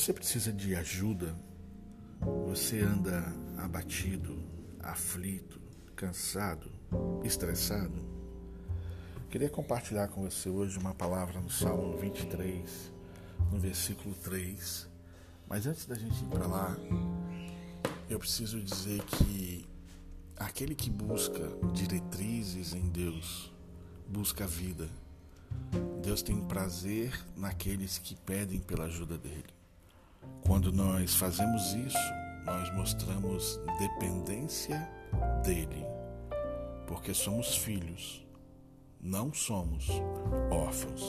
Você precisa de ajuda? Você anda abatido, aflito, cansado, estressado? Queria compartilhar com você hoje uma palavra no Salmo 23, no versículo 3. Mas antes da gente ir para lá, eu preciso dizer que aquele que busca diretrizes em Deus, busca vida. Deus tem prazer naqueles que pedem pela ajuda dele. Quando nós fazemos isso, nós mostramos dependência dele, porque somos filhos, não somos órfãos.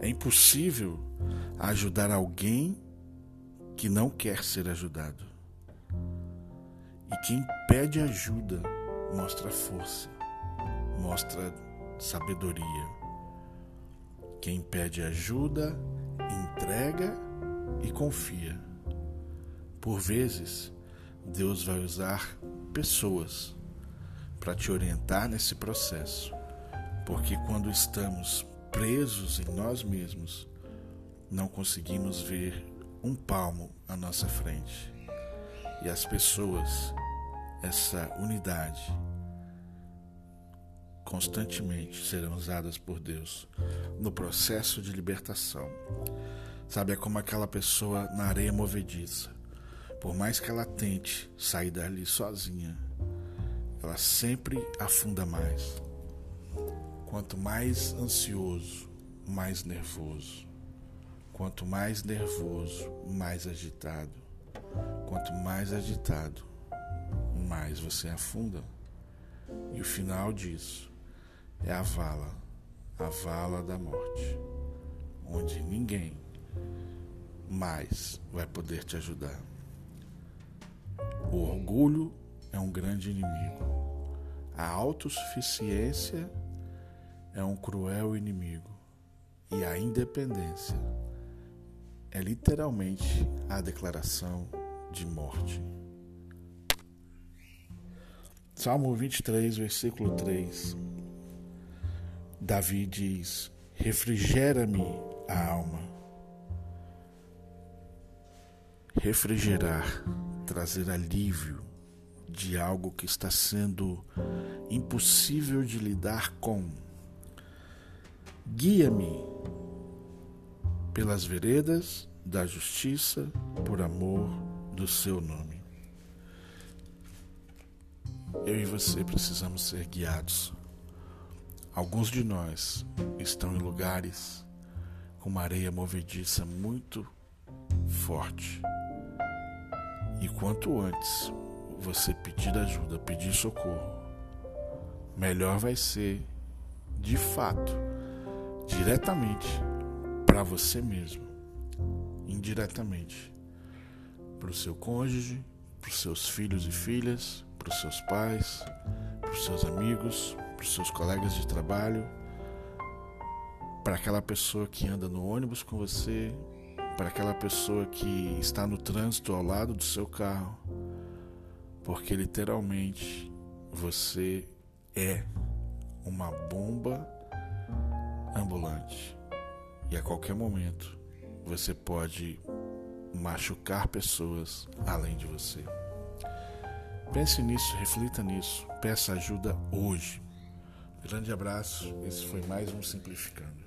É impossível ajudar alguém que não quer ser ajudado. E quem pede ajuda mostra força, mostra sabedoria. Quem pede ajuda entrega e confia. Por vezes, Deus vai usar pessoas para te orientar nesse processo, porque quando estamos presos em nós mesmos, não conseguimos ver um palmo à nossa frente. E as pessoas, essa unidade, constantemente serão usadas por Deus no processo de libertação. Sabe, é como aquela pessoa na areia movediça. Por mais que ela tente sair dali sozinha, ela sempre afunda mais. Quanto mais ansioso, mais nervoso. Quanto mais nervoso, mais agitado. Quanto mais agitado, mais você afunda. E o final disso é a vala, a vala da morte, onde ninguém mais vai poder te ajudar. O orgulho é um grande inimigo. A autossuficiência é um cruel inimigo. E a independência é literalmente a declaração de morte. Salmo 23, versículo 3. Davi diz: Refrigera-me a alma. Refrigerar, trazer alívio de algo que está sendo impossível de lidar com. Guia-me pelas veredas da justiça por amor do seu nome. Eu e você precisamos ser guiados Alguns de nós estão em lugares com uma areia movediça muito forte. E quanto antes você pedir ajuda, pedir socorro, melhor vai ser, de fato, diretamente para você mesmo, indiretamente para o seu cônjuge, para os seus filhos e filhas, para os seus pais, para os seus amigos, para os seus colegas de trabalho, para aquela pessoa que anda no ônibus com você, para aquela pessoa que está no trânsito ao lado do seu carro, porque literalmente você é uma bomba ambulante e a qualquer momento você pode machucar pessoas além de você. Pense nisso, reflita nisso, peça ajuda hoje. Grande abraço, esse foi mais um Simplificando.